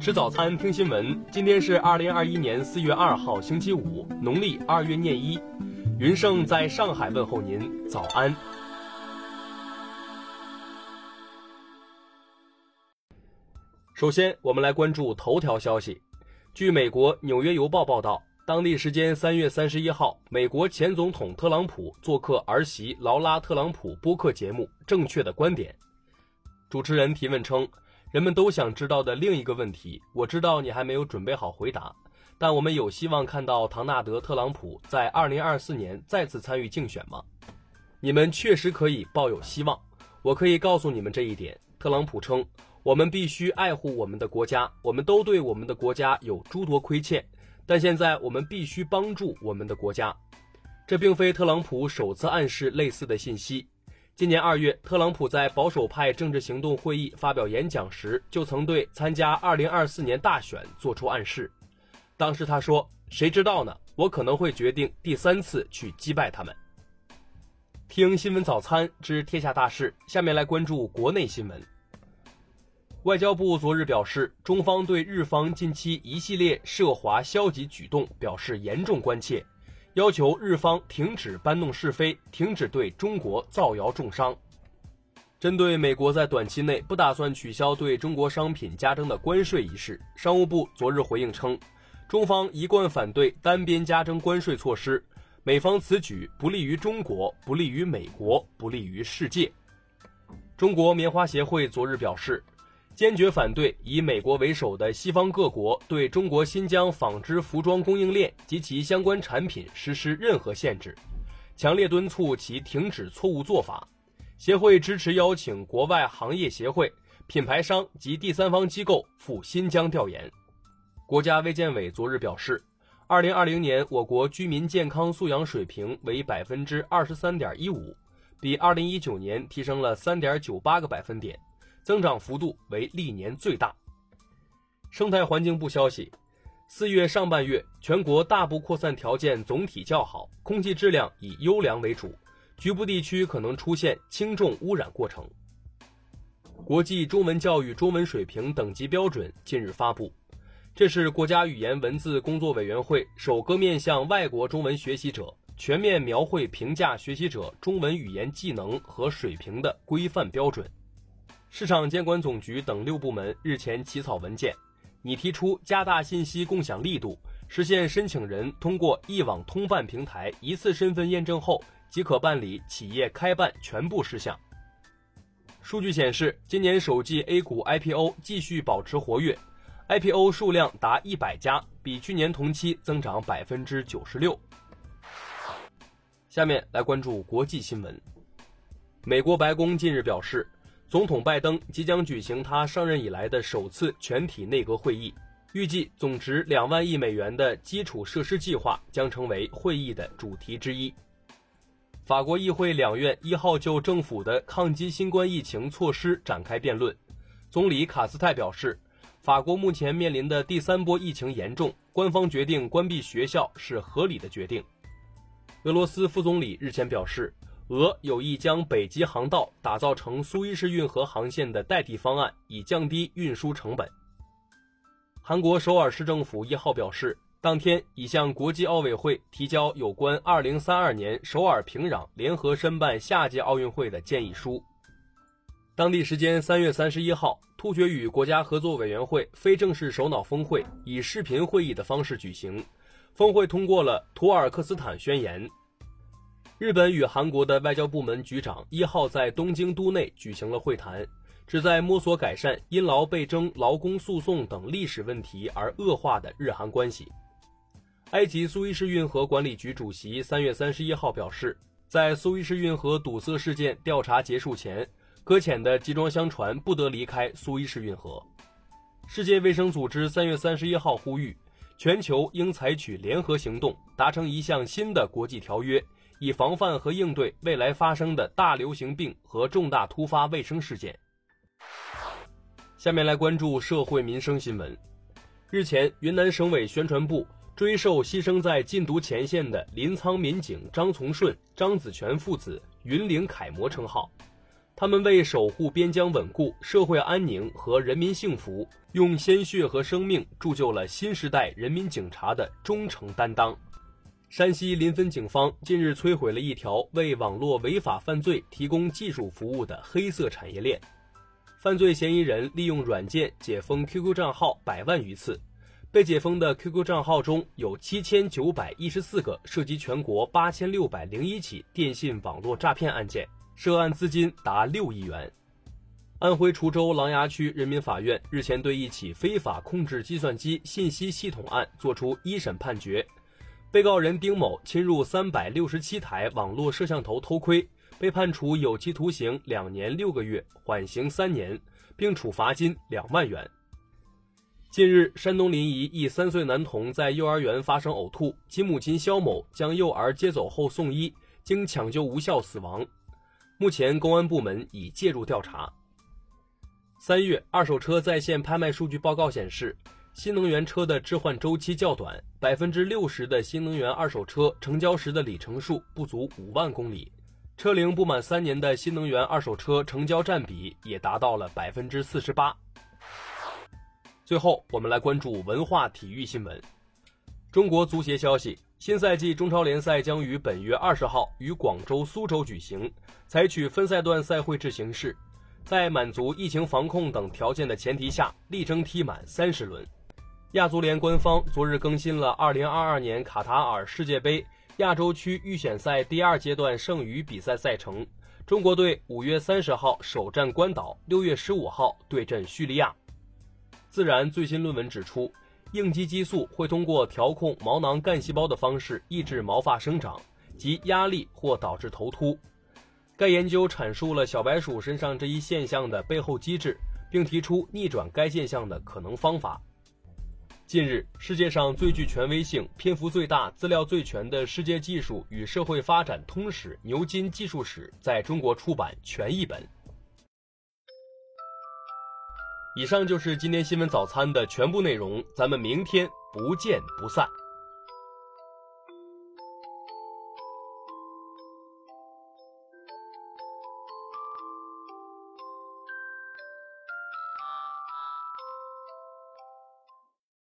吃早餐，听新闻。今天是二零二一年四月二号，星期五，农历二月廿一。云盛在上海问候您，早安。首先，我们来关注头条消息。据美国《纽约邮报》报道，当地时间三月三十一号，美国前总统特朗普做客儿媳劳拉·特朗普播客节目《正确的观点》。主持人提问称。人们都想知道的另一个问题，我知道你还没有准备好回答，但我们有希望看到唐纳德·特朗普在2024年再次参与竞选吗？你们确实可以抱有希望，我可以告诉你们这一点。特朗普称：“我们必须爱护我们的国家，我们都对我们的国家有诸多亏欠，但现在我们必须帮助我们的国家。”这并非特朗普首次暗示类似的信息。今年二月，特朗普在保守派政治行动会议发表演讲时，就曾对参加二零二四年大选做出暗示。当时他说：“谁知道呢？我可能会决定第三次去击败他们。”听新闻早餐知天下大事，下面来关注国内新闻。外交部昨日表示，中方对日方近期一系列涉华消极举动表示严重关切。要求日方停止搬弄是非，停止对中国造谣重伤。针对美国在短期内不打算取消对中国商品加征的关税一事，商务部昨日回应称，中方一贯反对单边加征关税措施，美方此举不利于中国，不利于美国，不利于世界。中国棉花协会昨日表示。坚决反对以美国为首的西方各国对中国新疆纺织服装供应链及其相关产品实施任何限制，强烈敦促其停止错误做法。协会支持邀请国外行业协会、品牌商及第三方机构赴新疆调研。国家卫健委昨日表示，二零二零年我国居民健康素养水平为百分之二十三点一五，比二零一九年提升了三点九八个百分点。增长幅度为历年最大。生态环境部消息，四月上半月，全国大部扩散条件总体较好，空气质量以优良为主，局部地区可能出现轻重污染过程。国际中文教育中文水平等级标准近日发布，这是国家语言文字工作委员会首个面向外国中文学习者全面描绘评价学习者中文语言技能和水平的规范标准。市场监管总局等六部门日前起草文件，拟提出加大信息共享力度，实现申请人通过一网通办平台一次身份验证后即可办理企业开办全部事项。数据显示，今年首季 A 股 IPO 继续保持活跃，IPO 数量达一百家，比去年同期增长百分之九十六。下面来关注国际新闻，美国白宫近日表示。总统拜登即将举行他上任以来的首次全体内阁会议，预计总值两万亿美元的基础设施计划将成为会议的主题之一。法国议会两院一号就政府的抗击新冠疫情措施展开辩论。总理卡斯泰表示，法国目前面临的第三波疫情严重，官方决定关闭学校是合理的决定。俄罗斯副总理日前表示。俄有意将北极航道打造成苏伊士运河航线的代替方案，以降低运输成本。韩国首尔市政府一号表示，当天已向国际奥委会提交有关2032年首尔平壤联合申办下届奥运会的建议书。当地时间3月31号，突厥语国家合作委员会非正式首脑峰会以视频会议的方式举行，峰会通过了土尔克斯坦宣言。日本与韩国的外交部门局长一号在东京都内举行了会谈，旨在摸索改善因劳被征劳工诉讼等历史问题而恶化的日韩关系。埃及苏伊士运河管理局主席三月三十一号表示，在苏伊士运河堵塞事件调查结束前，搁浅的集装箱船不得离开苏伊士运河。世界卫生组织三月三十一号呼吁，全球应采取联合行动，达成一项新的国际条约。以防范和应对未来发生的大流行病和重大突发卫生事件。下面来关注社会民生新闻。日前，云南省委宣传部追授牺牲在禁毒前线的临沧民警张从顺、张子全父子“云岭楷模”称号。他们为守护边疆稳固、社会安宁和人民幸福，用鲜血和生命铸就了新时代人民警察的忠诚担当。山西临汾警方近日摧毁了一条为网络违法犯罪提供技术服务的黑色产业链，犯罪嫌疑人利用软件解封 QQ 账号百万余次，被解封的 QQ 账号中有七千九百一十四个涉及全国八千六百零一起电信网络诈骗案件。涉案资金达六亿元。安徽滁州琅琊区人民法院日前对一起非法控制计算机信息系统案作出一审判决，被告人丁某侵入三百六十七台网络摄像头偷窥，被判处有期徒刑两年六个月，缓刑三年，并处罚金两万元。近日，山东临沂一三岁男童在幼儿园发生呕吐，其母亲肖某将幼儿接走后送医，经抢救无效死亡。目前，公安部门已介入调查。三月二手车在线拍卖数据报告显示，新能源车的置换周期较短，百分之六十的新能源二手车成交时的里程数不足五万公里，车龄不满三年的新能源二手车成交占比也达到了百分之四十八。最后，我们来关注文化体育新闻。中国足协消息。新赛季中超联赛将于本月二十号于广州、苏州举行，采取分赛段赛会制形式，在满足疫情防控等条件的前提下，力争踢满三十轮。亚足联官方昨日更新了二零二二年卡塔尔世界杯亚洲区预选赛第二阶段剩余比赛赛程。中国队五月三十号首战关岛，六月十五号对阵叙利亚。自然最新论文指出。应激激素会通过调控毛囊干细胞的方式抑制毛发生长及压力或导致头秃。该研究阐述了小白鼠身上这一现象的背后机制，并提出逆转该现象的可能方法。近日，世界上最具权威性、篇幅最大、资料最全的《世界技术与社会发展通史牛津技术史》在中国出版全译本。以上就是今天新闻早餐的全部内容，咱们明天不见不散。